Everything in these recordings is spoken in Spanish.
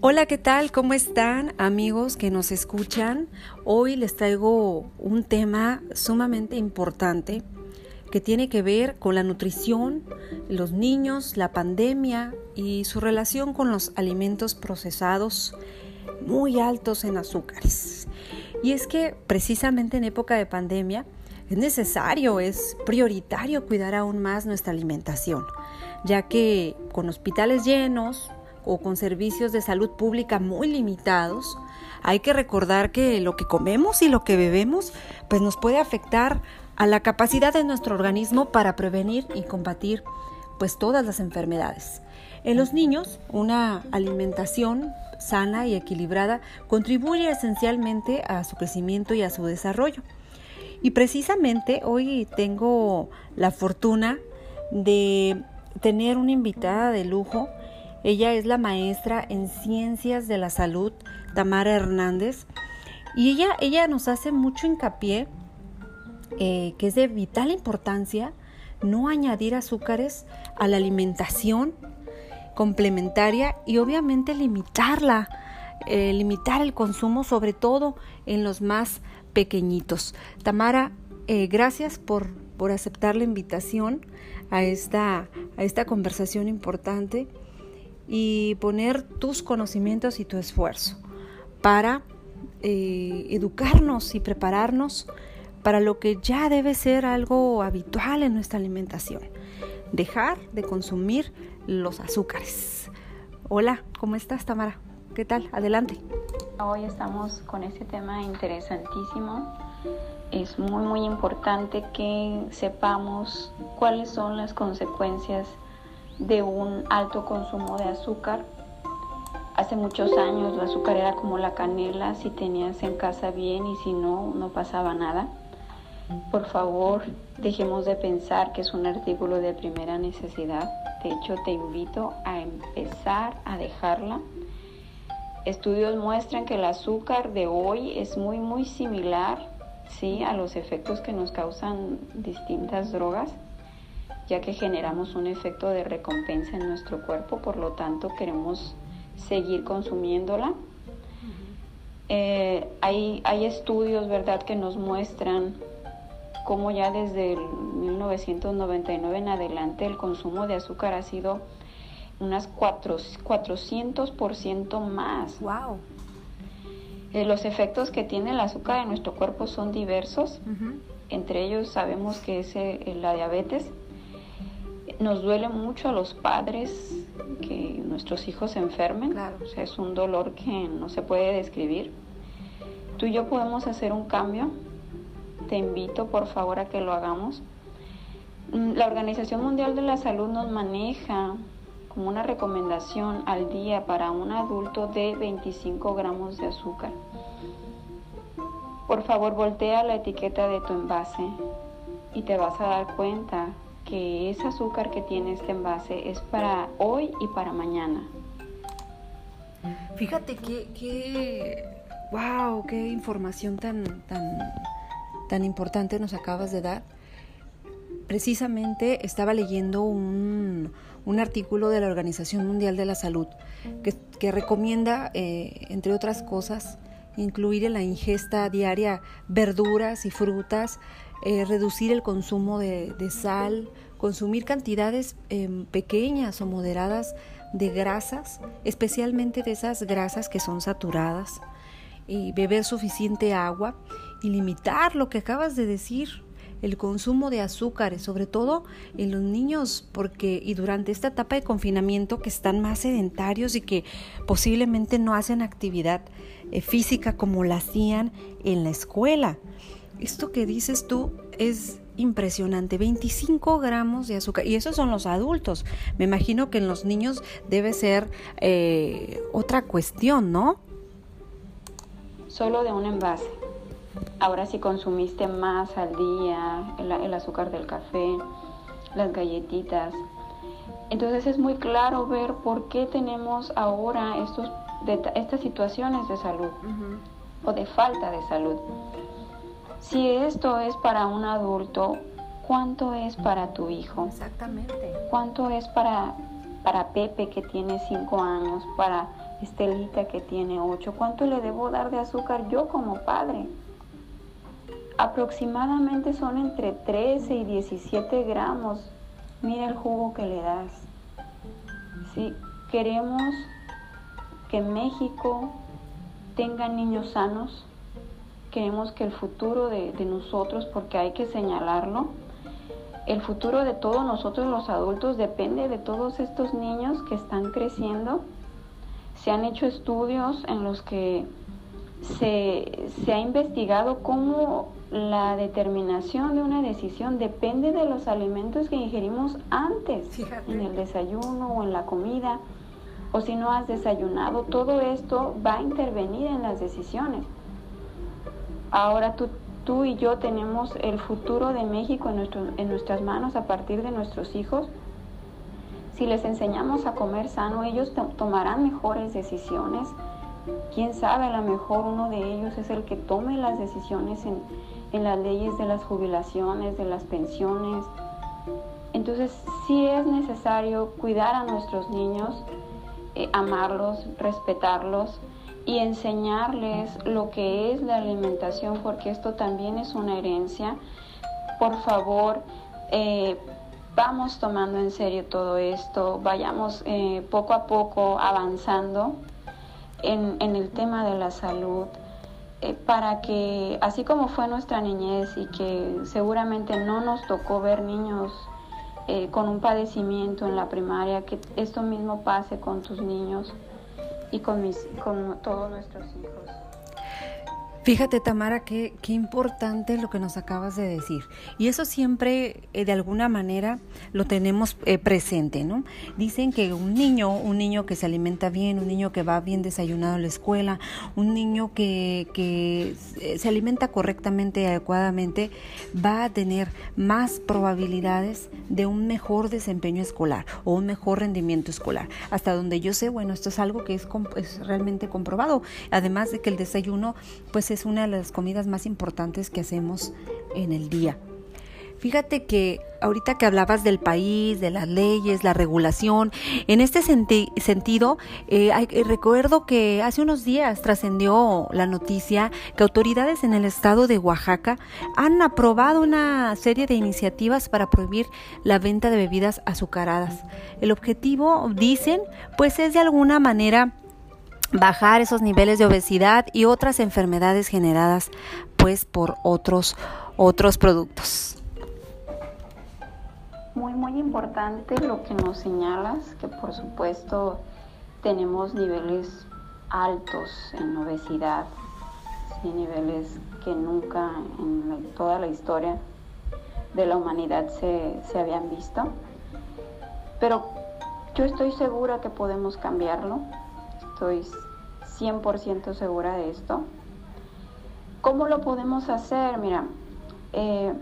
Hola, ¿qué tal? ¿Cómo están amigos que nos escuchan? Hoy les traigo un tema sumamente importante que tiene que ver con la nutrición, los niños, la pandemia y su relación con los alimentos procesados muy altos en azúcares. Y es que precisamente en época de pandemia es necesario, es prioritario cuidar aún más nuestra alimentación, ya que con hospitales llenos, o con servicios de salud pública muy limitados, hay que recordar que lo que comemos y lo que bebemos pues nos puede afectar a la capacidad de nuestro organismo para prevenir y combatir pues todas las enfermedades. En los niños, una alimentación sana y equilibrada contribuye esencialmente a su crecimiento y a su desarrollo. Y precisamente hoy tengo la fortuna de tener una invitada de lujo ella es la maestra en ciencias de la salud, Tamara Hernández, y ella, ella nos hace mucho hincapié eh, que es de vital importancia no añadir azúcares a la alimentación complementaria y obviamente limitarla, eh, limitar el consumo sobre todo en los más pequeñitos. Tamara, eh, gracias por, por, aceptar la invitación a esta, a esta conversación importante y poner tus conocimientos y tu esfuerzo para eh, educarnos y prepararnos para lo que ya debe ser algo habitual en nuestra alimentación, dejar de consumir los azúcares. Hola, ¿cómo estás Tamara? ¿Qué tal? Adelante. Hoy estamos con este tema interesantísimo. Es muy, muy importante que sepamos cuáles son las consecuencias de un alto consumo de azúcar. Hace muchos años el azúcar era como la canela, si tenías en casa bien y si no, no pasaba nada. Por favor, dejemos de pensar que es un artículo de primera necesidad. De hecho, te invito a empezar a dejarla. Estudios muestran que el azúcar de hoy es muy, muy similar ¿sí? a los efectos que nos causan distintas drogas ya que generamos un efecto de recompensa en nuestro cuerpo, por lo tanto queremos seguir consumiéndola. Eh, hay, hay estudios, ¿verdad?, que nos muestran cómo ya desde el 1999 en adelante el consumo de azúcar ha sido unas 400% más. ¡Wow! Eh, los efectos que tiene el azúcar en nuestro cuerpo son diversos. Entre ellos sabemos que es eh, la diabetes, nos duele mucho a los padres que nuestros hijos se enfermen. Claro. O sea, es un dolor que no se puede describir. Tú y yo podemos hacer un cambio. Te invito por favor a que lo hagamos. Mm, la Organización Mundial de la Salud nos maneja como una recomendación al día para un adulto de 25 gramos de azúcar. Por favor, voltea la etiqueta de tu envase y te vas a dar cuenta que ese azúcar que tiene este envase es para hoy y para mañana. Fíjate que, que wow, qué información tan, tan, tan importante nos acabas de dar. Precisamente estaba leyendo un, un artículo de la Organización Mundial de la Salud que, recomienda, eh, entre otras cosas, incluir en la ingesta diaria verduras y frutas, eh, reducir el consumo de, sal, consumir cantidades em, pequeñas o moderadas de grasas, especialmente de esas grasas que son saturadas, y beber suficiente agua y limitar lo que acabas de decir, el consumo de azúcares, sobre todo en los niños, porque y durante esta etapa de confinamiento que están más sedentarios y que posiblemente no hacen actividad eh, física como la hacían en la escuela. Esto que dices tú es impresionante, 25 gramos de azúcar. Y esos son los adultos. Me imagino que en los niños debe ser eh, otra cuestión, ¿no? Solo de un envase. Ahora si consumiste más al día, el, azúcar del café, las galletitas. Entonces es muy claro ver por qué tenemos ahora estos, estas situaciones de salud o de falta de salud. Si esto es para un adulto, ¿cuánto es para tu hijo? Exactamente. ¿Cuánto es para, para Pepe que tiene cinco años, para Estelita que tiene 8, ¿cuánto le debo dar de azúcar yo como padre? Aproximadamente son entre 13 y 17 gramos. Mira el jugo que le das. Si queremos que México tenga niños sanos, queremos que el futuro de, de nosotros, porque hay que señalarlo, el futuro de todos nosotros los adultos depende de todos estos niños que están creciendo. Se han hecho estudios en los que se, se, ha investigado cómo la determinación de una decisión depende de los alimentos que ingerimos antes, en el desayuno o en la comida, o si no has desayunado, todo esto va a intervenir en las decisiones. Ahora tú, tú y yo tenemos el futuro de México en, nuestro, en nuestras manos a partir de nuestros hijos. Si les enseñamos a comer sano, ellos tomarán mejores decisiones. Quién sabe, a lo mejor uno de ellos es el que tome las decisiones en, en las leyes de las jubilaciones, de las pensiones. Entonces sí es necesario cuidar a nuestros niños, eh, amarlos, respetarlos y enseñarles lo que es la alimentación, porque esto también es una herencia. Por favor, eh, vamos tomando en serio todo esto, vayamos eh, poco a poco avanzando en, el tema de la salud. Eh, para que, así como fue nuestra niñez y que seguramente no nos tocó ver niños con un padecimiento en la primaria, que esto mismo pase con tus niños y con, mis, con todos nuestros hijos. Fíjate, Tamara, qué, qué importante lo que nos acabas de decir. Y eso siempre, eh, de alguna manera, lo tenemos eh, presente, ¿no? Dicen que un niño, un niño que se alimenta bien, un niño que va bien desayunado a la escuela, un niño que, que se alimenta correctamente y adecuadamente, va a tener más probabilidades de un mejor desempeño escolar o un mejor rendimiento escolar. Hasta donde yo sé, bueno, esto es algo que es, es realmente comprobado. Además de que el desayuno, pues es una de las comidas más importantes que hacemos en el día. Fíjate que ahorita que hablabas del país, de las leyes, la regulación, en este sentido, eh, eh, recuerdo que hace unos días trascendió la noticia que autoridades en el estado de Oaxaca han aprobado una serie de iniciativas para prohibir la venta de bebidas azucaradas. El objetivo, dicen, pues es de alguna manera bajar esos niveles de obesidad y otras enfermedades generadas pues por otros otros productos. Muy muy importante lo que nos señalas, que por supuesto tenemos niveles altos en obesidad, niveles que nunca en toda la historia de la humanidad se, se habían visto. Pero yo estoy segura que podemos cambiarlo estoy 100% segura de esto. ¿Cómo lo podemos hacer? Mira, eh,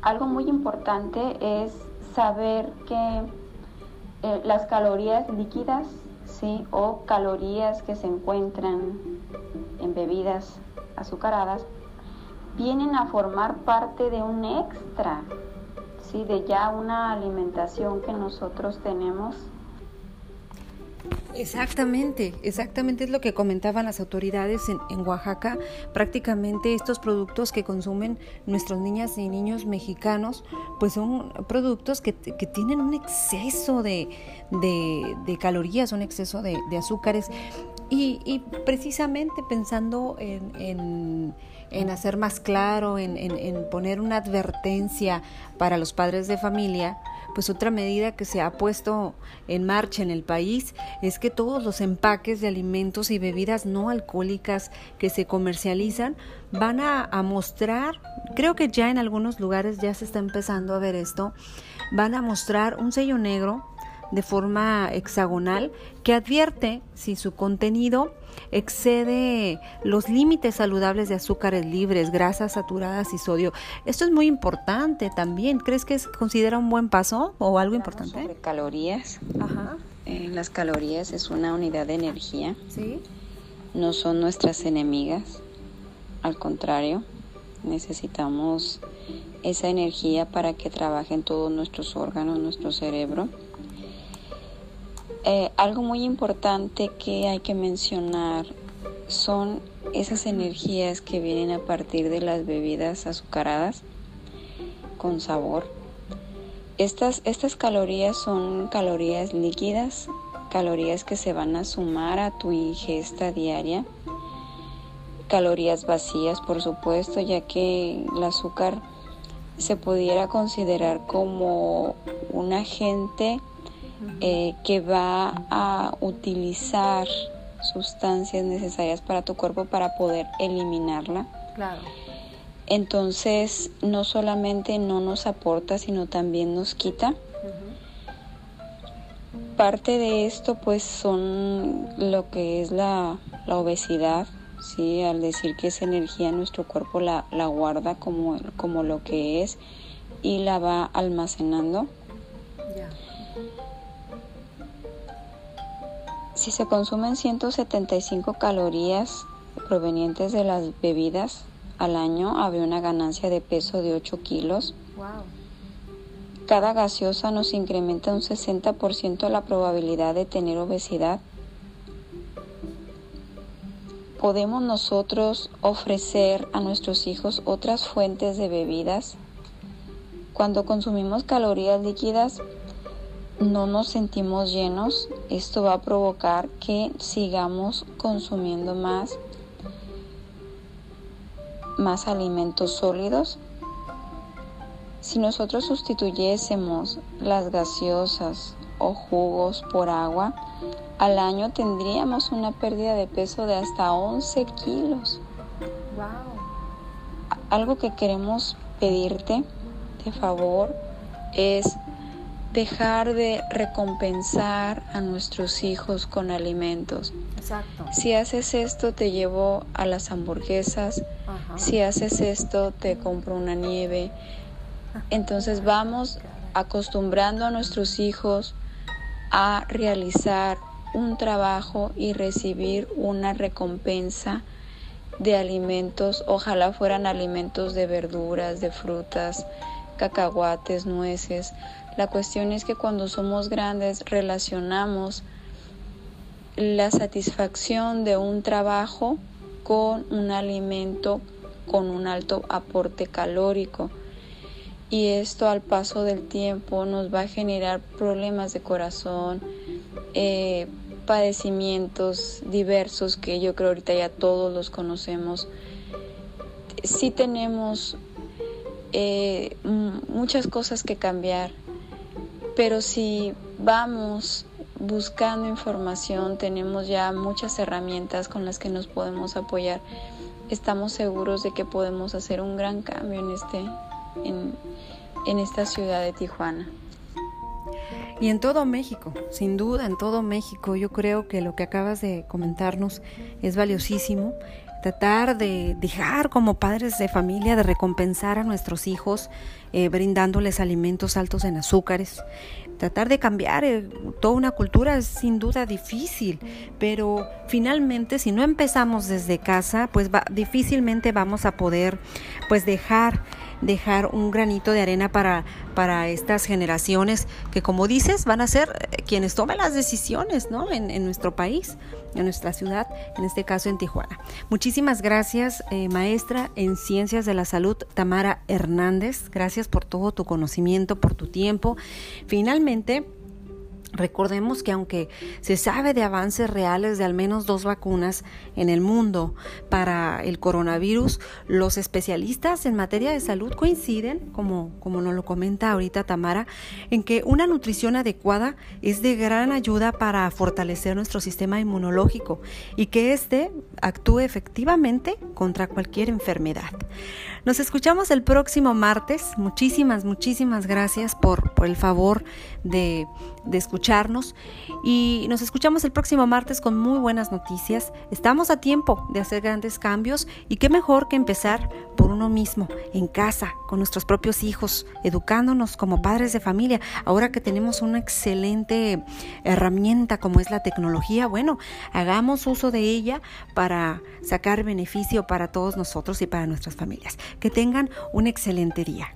algo muy importante es saber que eh, las calorías líquidas, ¿sí? O calorías que se encuentran en bebidas azucaradas, vienen a formar parte de un extra, ¿sí? De ya una alimentación que nosotros tenemos Exactamente, exactamente es lo que comentaban las autoridades en, Oaxaca. Prácticamente estos productos que consumen nuestras niñas y niños mexicanos, pues son productos que, tienen un exceso de, calorías, un exceso de, azúcares. Y, precisamente pensando en, hacer más claro, en poner una advertencia para los padres de familia, pues otra medida que se ha puesto en marcha en el país es que todos los empaques de alimentos y bebidas no alcohólicas que se comercializan van a, mostrar, creo que ya en algunos lugares ya se está empezando a ver esto, van a mostrar un sello negro de forma hexagonal que advierte si su contenido excede los límites saludables de azúcares libres, grasas saturadas y sodio. Esto es muy importante también. ¿Crees que es considera un buen paso o algo importante? Sobre calorías. Ajá. Eh, las calorías es una unidad de energía. Sí. No son nuestras enemigas. Al contrario, necesitamos esa energía para que trabajen todos nuestros órganos, nuestro cerebro Eh, algo muy importante que hay que mencionar son esas energías que vienen a partir de las bebidas azucaradas con sabor. Estas, estas calorías son calorías líquidas, calorías que se van a sumar a tu ingesta diaria, calorías vacías por supuesto, ya que el azúcar se pudiera considerar como un agente eh, que va a utilizar sustancias necesarias para tu cuerpo para poder eliminarla. Claro. Entonces, no solamente no nos aporta, sino también nos quita. Parte de esto, pues, son lo que es la, obesidad, ¿sí? Al decir que esa energía nuestro cuerpo la, la guarda como, como lo que es y la va almacenando. Si se consumen 175 calorías provenientes de las bebidas al año, habría una ganancia de peso de 8 kilos. Cada gaseosa nos incrementa un 60% la probabilidad de tener obesidad. ¿Podemos nosotros ofrecer a nuestros hijos otras fuentes de bebidas? Cuando consumimos calorías líquidas, no nos sentimos llenos, esto va a provocar que sigamos consumiendo más, más alimentos sólidos. Si nosotros sustituyésemos las gaseosas o jugos por agua, al año tendríamos una pérdida de peso de hasta 11 kilos. Algo que queremos pedirte de favor es dejar de recompensar a nuestros hijos con alimentos. Exacto. Si haces esto, te llevo a las hamburguesas. Si haces esto, te compro una nieve. Entonces vamos acostumbrando a nuestros hijos a realizar un trabajo y recibir una recompensa de alimentos, ojalá fueran alimentos de verduras, de frutas, cacahuates, nueces, la cuestión es que cuando somos grandes relacionamos la satisfacción de un trabajo con un alimento con un alto aporte calórico y esto al paso del tiempo nos va a generar problemas de corazón, eh, padecimientos diversos que yo creo ahorita ya todos los conocemos. Sí tenemos eh, muchas cosas que cambiar pero si vamos buscando información, tenemos ya muchas herramientas con las que nos podemos apoyar. Estamos seguros de que podemos hacer un gran cambio en este en, en esta ciudad de Tijuana. Y en todo México, sin duda, en todo México, yo creo que lo que acabas de comentarnos es valiosísimo tratar de dejar como padres de familia de recompensar a nuestros hijos eh, brindándoles alimentos altos en azúcares. Tratar de cambiar eh, toda una cultura es sin duda difícil, pero finalmente si no empezamos desde casa, pues difícilmente vamos a poder pues dejar dejar un granito de arena para, para estas generaciones que, como dices, van a ser quienes tomen las decisiones ¿no? en, en nuestro país, en nuestra ciudad, en este caso en Tijuana. Muchísimas gracias, eh, maestra en Ciencias de la Salud, Tamara Hernández. Gracias por todo tu conocimiento, por tu tiempo. Finalmente, Recordemos que aunque se sabe de avances reales de al menos dos vacunas en el mundo para el coronavirus, los especialistas en materia de salud coinciden, como, como nos lo comenta ahorita Tamara, en que una nutrición adecuada es de gran ayuda para fortalecer nuestro sistema inmunológico y que éste actúe efectivamente contra cualquier enfermedad. Nos escuchamos el próximo martes. Muchísimas, muchísimas gracias por, el favor de, de escucharnos. Y nos escuchamos el próximo martes con muy buenas noticias. Estamos a tiempo de hacer grandes cambios y qué mejor que empezar por uno mismo, en casa, con nuestros propios hijos, educándonos como padres de familia. Ahora que tenemos una excelente herramienta como es la tecnología, bueno, hagamos uso de ella para sacar beneficio para todos nosotros y para nuestras familias. Que tengan un excelente día.